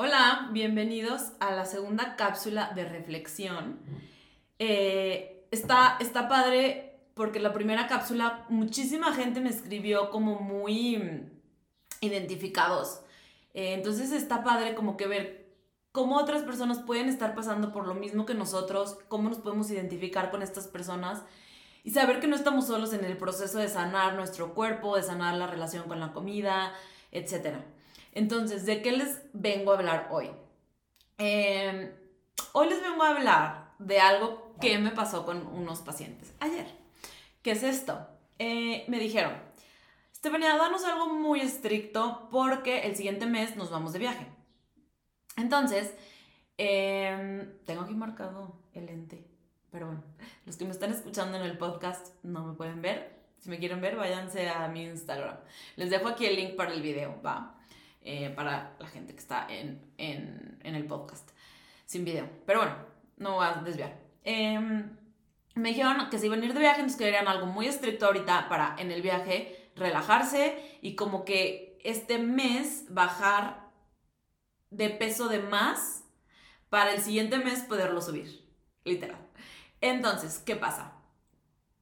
Hola, bienvenidos a la segunda cápsula de reflexión. Eh, está, está padre porque la primera cápsula muchísima gente me escribió como muy identificados. Eh, entonces está padre como que ver cómo otras personas pueden estar pasando por lo mismo que nosotros, cómo nos podemos identificar con estas personas y saber que no estamos solos en el proceso de sanar nuestro cuerpo, de sanar la relación con la comida, etc. Entonces, ¿de qué les vengo a hablar hoy? Em, hoy les vengo a hablar de algo que me pasó con unos pacientes ayer. ¿Qué es esto? Eh, me dijeron, Estefanía, danos algo muy estricto porque el siguiente mes nos vamos de viaje. Entonces, em, tengo aquí marcado el lente. Pero bueno, los que me están escuchando en el podcast no me pueden ver. Si me quieren ver, váyanse a mi Instagram. Les dejo aquí el link para el video, va. Eh, para la gente que está en, el podcast, sin video. Pero bueno, no voy a desviar. Em, me dijeron que se iban a ir de viaje, entonces querían algo muy estricto ahorita para en el viaje relajarse y como que este mes bajar de peso de más para el siguiente mes poderlo subir, literal. Entonces, ¿qué pasa?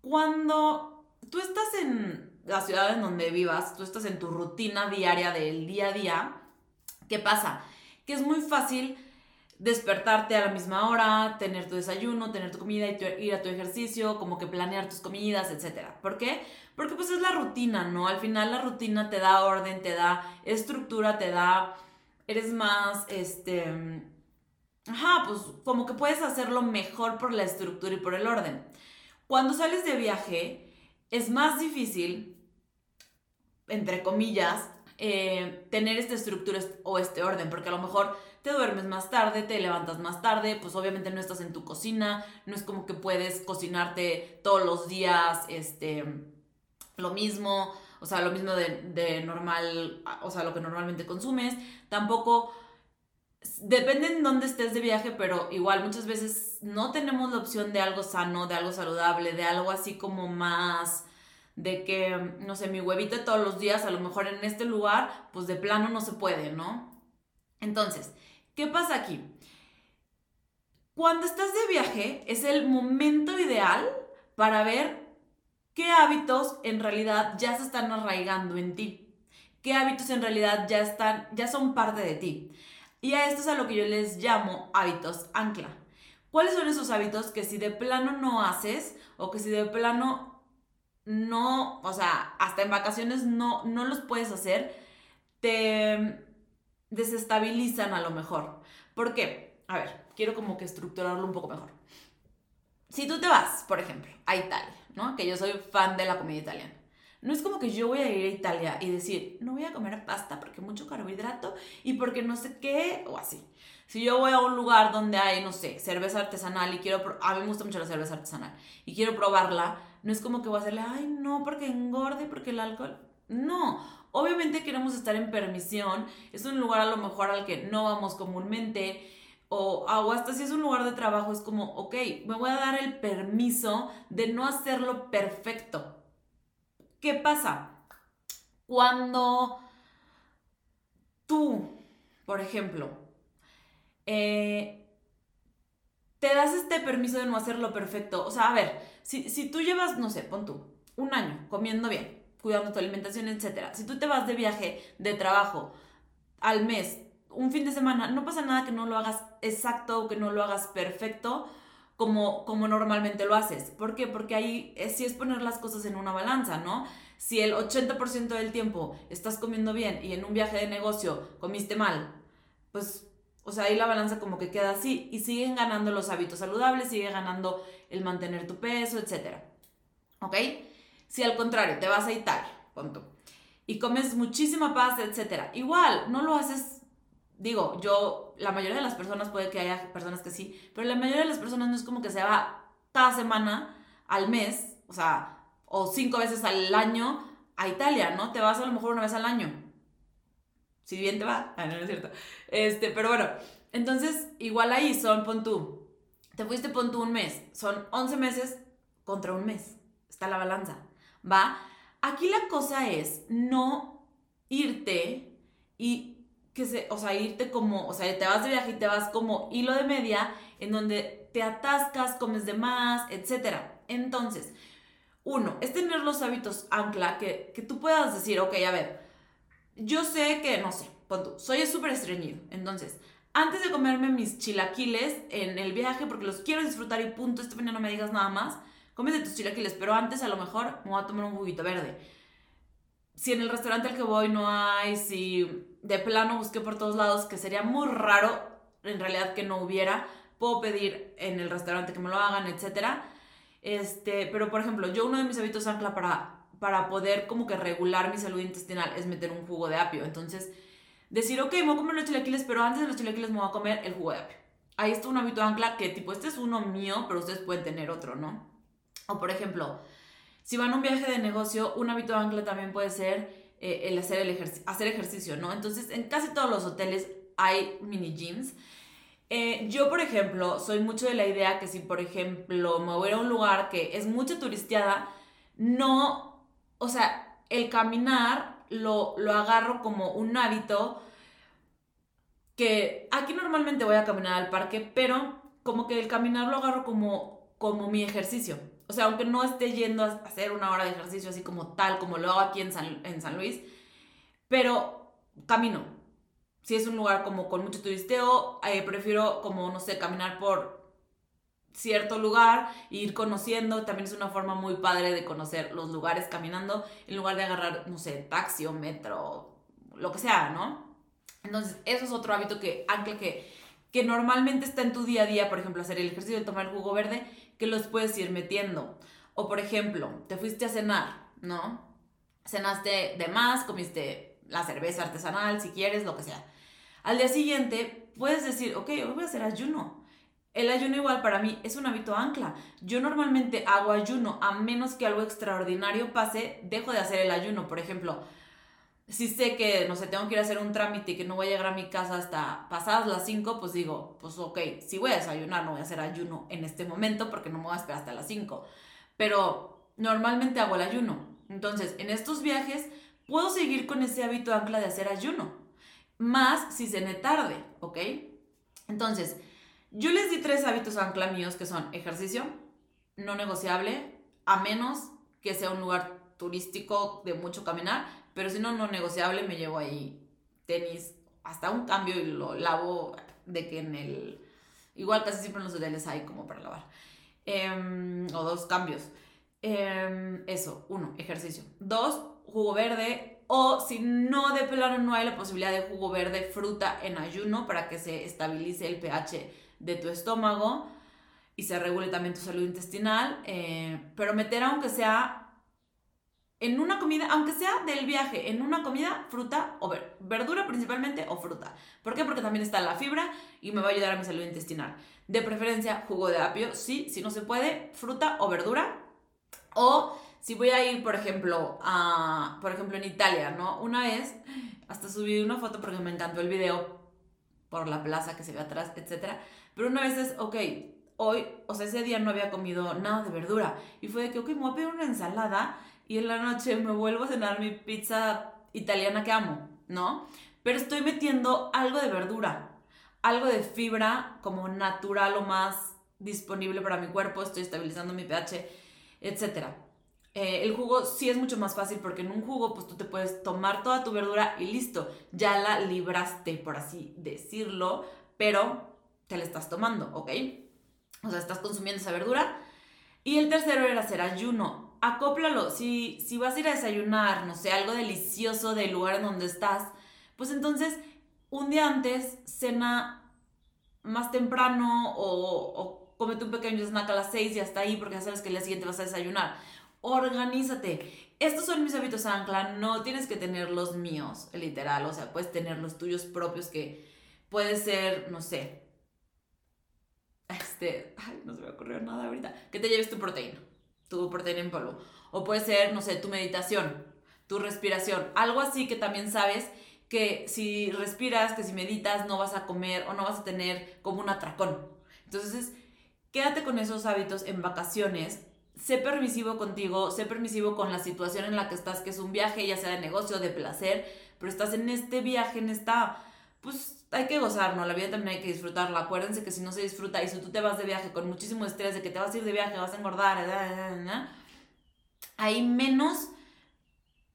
Cuando tú estás en la ciudad en donde vivas, tú estás en tu rutina diaria del día a día, ¿qué pasa? Que es muy fácil despertarte a la misma hora, tener tu desayuno, tener tu comida, ir a tu ejercicio, como que planear tus comidas, etc. ¿Por qué? Porque pues es la rutina, ¿no? Al final la rutina te da orden, te da estructura, te da... Eres más, este Ajá, pues como que puedes hacerlo mejor por la estructura y por el orden. Cuando sales de viaje, es más difícil, entre comillas, eh, tener esta estructura o este orden, porque a lo mejor te duermes más tarde, te levantas más tarde, pues obviamente no estás en tu cocina, no es como que puedes cocinarte todos los días, este, lo mismo, o sea, lo mismo de, de normal, o sea, lo que normalmente consumes, tampoco depende en dónde estés de viaje, pero igual muchas veces no tenemos la opción de algo sano, de algo saludable, de algo así como más de que, no sé, mi huevito todos los días, a lo mejor en este lugar, pues de plano no se puede, ¿no? Entonces, ¿qué pasa aquí? Cuando estás de viaje es el momento ideal para ver qué hábitos en realidad ya se están arraigando en ti, qué hábitos en realidad ya están, ya son parte de ti. Y a esto es a lo que yo les llamo hábitos ancla. ¿Cuáles son esos hábitos que si de plano no haces o que si de plano no, o sea, hasta en vacaciones no, no los puedes hacer, te desestabilizan a lo mejor? ¿Por qué? A ver, quiero como que estructurarlo un poco mejor. Si tú te vas, por ejemplo, a Italia, ¿no? Que yo soy fan de la comida italiana. No es como que yo voy a ir a Italia y decir, no voy a comer pasta porque mucho carbohidrato y porque no sé qué, o así. Si yo voy a un lugar donde hay, no sé, cerveza artesanal y quiero, a mí me gusta mucho la cerveza artesanal y quiero probarla, no es como que voy a hacerle, ay, no, porque engorde, porque el alcohol. No, obviamente queremos estar en permisión, es un lugar a lo mejor al que no vamos comúnmente, o, o, hasta si es un lugar de trabajo, es como, ok, me voy a dar el permiso de no hacerlo perfecto. ¿Qué pasa? Cuando tú, por ejemplo, eh, te das este permiso de no hacerlo perfecto, o sea, a ver, si, si tú llevas, no sé, pon tú, un año comiendo bien, cuidando tu alimentación, etc. Si tú te vas de viaje, de trabajo, al mes, un fin de semana, no pasa nada que no lo hagas exacto o que no lo hagas perfecto, como, como normalmente lo haces. ¿Por qué? Porque ahí sí es poner las cosas en una balanza, ¿no? Si el 80% del tiempo estás comiendo bien y en un viaje de negocio comiste mal, pues, o sea, ahí la balanza como que queda así y siguen ganando los hábitos saludables, sigue ganando el mantener tu peso, etc. ¿Ok? Si al contrario te vas a Italia, punto, y comes muchísima pasta, etc. Igual, no lo haces digo, yo, la mayoría de las personas puede que haya personas que sí, pero la mayoría de las personas no es como que se va cada semana, al mes, o sea, o cinco veces al año a Italia, ¿no? Te vas a lo mejor una vez al año. Si bien te va, ah, no, no es cierto. Este, pero bueno, entonces, igual ahí son, pon tú, te fuiste, pon tú un mes, son 11 meses contra un mes, está la balanza, ¿va? Aquí la cosa es no irte y que se, o sea, irte como, o sea, te vas de viaje y te vas como hilo de media, en donde te atascas, comes de más, etc. Entonces, uno, es tener los hábitos ancla que, que tú puedas decir, ok, a ver, yo sé que, no sé, pon soy súper estreñido, entonces, antes de comerme mis chilaquiles en el viaje, porque los quiero disfrutar y punto, este no me digas nada más, cómete tus chilaquiles, pero antes a lo mejor me voy a tomar un juguito verde. Si en el restaurante al que voy no hay, si de plano busqué por todos lados, que sería muy raro en realidad que no hubiera, puedo pedir en el restaurante que me lo hagan, etc. Este, pero por ejemplo, yo uno de mis hábitos ancla para, para poder como que regular mi salud intestinal es meter un jugo de apio. Entonces, decir, ok, me voy a comer los chilaquiles, pero antes de los chilaquiles me voy a comer el jugo de apio. Ahí está un hábito ancla que tipo, este es uno mío, pero ustedes pueden tener otro, ¿no? O por ejemplo, si van a un viaje de negocio, un hábito ancla también puede ser eh, el, hacer, el hacer ejercicio, ¿no? Entonces, en casi todos los hoteles hay mini gyms. Eh, yo, por ejemplo, soy mucho de la idea que si, por ejemplo, me voy a un lugar que es mucho turisteada, no, o sea, el caminar lo, lo agarro como un hábito que aquí normalmente voy a caminar al parque, pero como que el caminar lo agarro como, como mi ejercicio. O sea, aunque no esté yendo a hacer una hora de ejercicio así como tal, como lo hago aquí en San, en San Luis, pero camino. Si es un lugar como con mucho turisteo, eh, prefiero como, no sé, caminar por cierto lugar ir conociendo. También es una forma muy padre de conocer los lugares caminando en lugar de agarrar, no sé, taxi o metro, lo que sea, ¿no? Entonces, eso es otro hábito que, aunque que, que normalmente está en tu día a día, por ejemplo, hacer el ejercicio de tomar jugo verde, que los puedes ir metiendo. O por ejemplo, te fuiste a cenar, ¿no? Cenaste de más, comiste la cerveza artesanal, si quieres, lo que sea. Al día siguiente puedes decir, ok, hoy voy a hacer ayuno. El ayuno igual para mí es un hábito ancla. Yo normalmente hago ayuno a menos que algo extraordinario pase, dejo de hacer el ayuno. Por ejemplo, si sé que, no sé, tengo que ir a hacer un trámite y que no voy a llegar a mi casa hasta pasadas las 5, pues digo, pues ok, si voy a desayunar, no voy a hacer ayuno en este momento porque no me voy a esperar hasta las 5. Pero normalmente hago el ayuno. Entonces, en estos viajes puedo seguir con ese hábito ancla de hacer ayuno. Más si cené tarde, ¿ok? Entonces, yo les di tres hábitos ancla míos que son ejercicio, no negociable, a menos que sea un lugar turístico de mucho caminar, pero si no, no negociable, me llevo ahí tenis, hasta un cambio y lo lavo de que en el... Igual casi siempre en los hoteles hay como para lavar. Em, o dos cambios. Em, eso, uno, ejercicio. Dos, jugo verde. O si no de plano no hay la posibilidad de jugo verde, fruta en ayuno para que se estabilice el pH de tu estómago y se regule también tu salud intestinal. Eh, pero meter aunque sea en una comida, aunque sea del viaje, en una comida, fruta o verdura principalmente o fruta. ¿Por qué? Porque también está la fibra y me va a ayudar a mi salud intestinal. De preferencia, jugo de apio, sí, si no se puede, fruta o verdura. O si voy a ir, por ejemplo, a, por ejemplo, en Italia, ¿no? Una vez, hasta subí una foto porque me encantó el video por la plaza que se ve atrás, etc. Pero una vez es, ok, hoy, o sea, ese día no había comido nada de verdura. Y fue de que, ok, me voy a pedir una ensalada y en la noche me vuelvo a cenar mi pizza italiana que amo, ¿no? Pero estoy metiendo algo de verdura, algo de fibra como natural o más disponible para mi cuerpo, estoy estabilizando mi pH, etc. Eh, el jugo sí es mucho más fácil porque en un jugo pues tú te puedes tomar toda tu verdura y listo, ya la libraste, por así decirlo, pero te la estás tomando, ¿ok? O sea, estás consumiendo esa verdura. Y el tercero era hacer ayuno acóplalo. Si, si vas a ir a desayunar, no sé, algo delicioso del lugar en donde estás, pues entonces un día antes cena más temprano o, o comete un pequeño snack a las 6 y hasta ahí porque ya sabes que el día siguiente vas a desayunar. Organízate. Estos son mis hábitos ancla, no tienes que tener los míos, literal, o sea, puedes tener los tuyos propios que puede ser, no sé, este, ay, no se me ocurrió nada ahorita, que te lleves tu proteína tu proteína en polvo. O puede ser, no sé, tu meditación, tu respiración, algo así que también sabes que si respiras, que si meditas, no vas a comer o no vas a tener como un atracón. Entonces, quédate con esos hábitos en vacaciones. Sé permisivo contigo, sé permisivo con la situación en la que estás, que es un viaje, ya sea de negocio, de placer, pero estás en este viaje, en esta pues hay que gozar, ¿no? La vida también hay que disfrutarla. Acuérdense que si no se disfruta y si tú te vas de viaje con muchísimo estrés de que te vas a ir de viaje, vas a engordar, hay menos,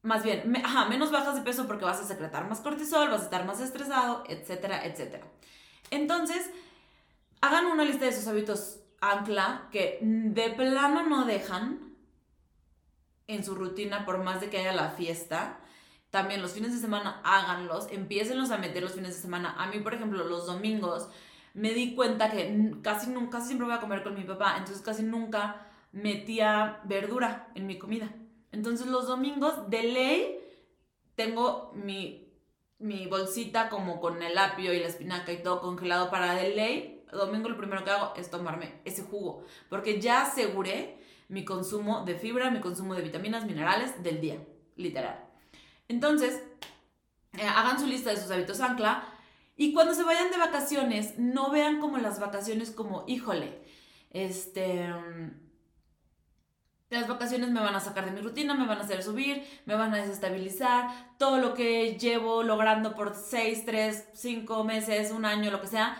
más bien, ajá, menos bajas de peso porque vas a secretar más cortisol, vas a estar más estresado, etcétera, etcétera. Entonces, hagan una lista de sus hábitos ancla que de plano no dejan en su rutina por más de que haya la fiesta también los fines de semana háganlos, empiecenlos a meter los fines de semana. A mí, por ejemplo, los domingos me di cuenta que casi nunca, casi siempre voy a comer con mi papá, entonces casi nunca metía verdura en mi comida. Entonces los domingos de ley tengo mi, mi bolsita como con el apio y la espinaca y todo congelado para de ley. Domingo lo primero que hago es tomarme ese jugo, porque ya aseguré mi consumo de fibra, mi consumo de vitaminas, minerales del día, literal. Entonces, eh, hagan su lista de sus hábitos ancla y cuando se vayan de vacaciones, no vean como las vacaciones como, híjole, este... Las vacaciones me van a sacar de mi rutina, me van a hacer subir, me van a desestabilizar. Todo lo que llevo logrando por 6, 3, 5 meses, un año, lo que sea,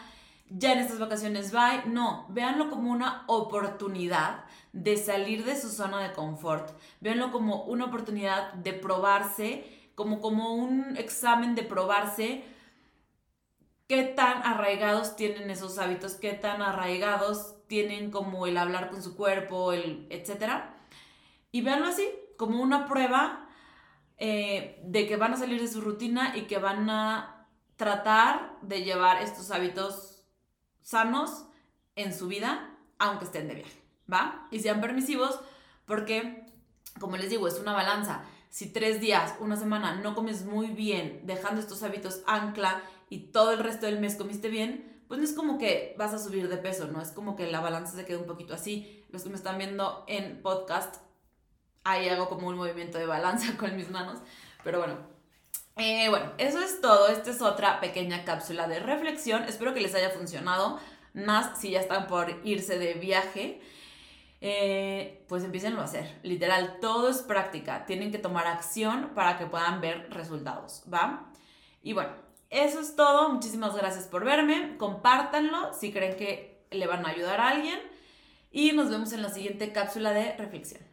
ya en estas vacaciones bye. No, véanlo como una oportunidad de salir de su zona de confort. Véanlo como una oportunidad de probarse como, como un examen de probarse qué tan arraigados tienen esos hábitos, qué tan arraigados tienen como el hablar con su cuerpo, el etcétera. Y véanlo así, como una prueba eh, de que van a salir de su rutina y que van a tratar de llevar estos hábitos sanos en su vida, aunque estén de viaje, ¿va? Y sean permisivos porque, como les digo, es una balanza si tres días, una semana no comes muy bien, dejando estos hábitos ancla y todo el resto del mes comiste bien, pues no es como que vas a subir de peso, ¿no? Es como que la balanza se queda un poquito así. Los que me están viendo en podcast, ahí hago como un movimiento de balanza con mis manos. Pero bueno, eh, bueno, eso es todo. Esta es otra pequeña cápsula de reflexión. Espero que les haya funcionado, más si ya están por irse de viaje. Eh, pues empiecen a hacer. Literal, todo es práctica. Tienen que tomar acción para que puedan ver resultados, ¿va? Y bueno, eso es todo. Muchísimas gracias por verme. Compártanlo si creen que le van a ayudar a alguien. Y nos vemos en la siguiente cápsula de reflexión.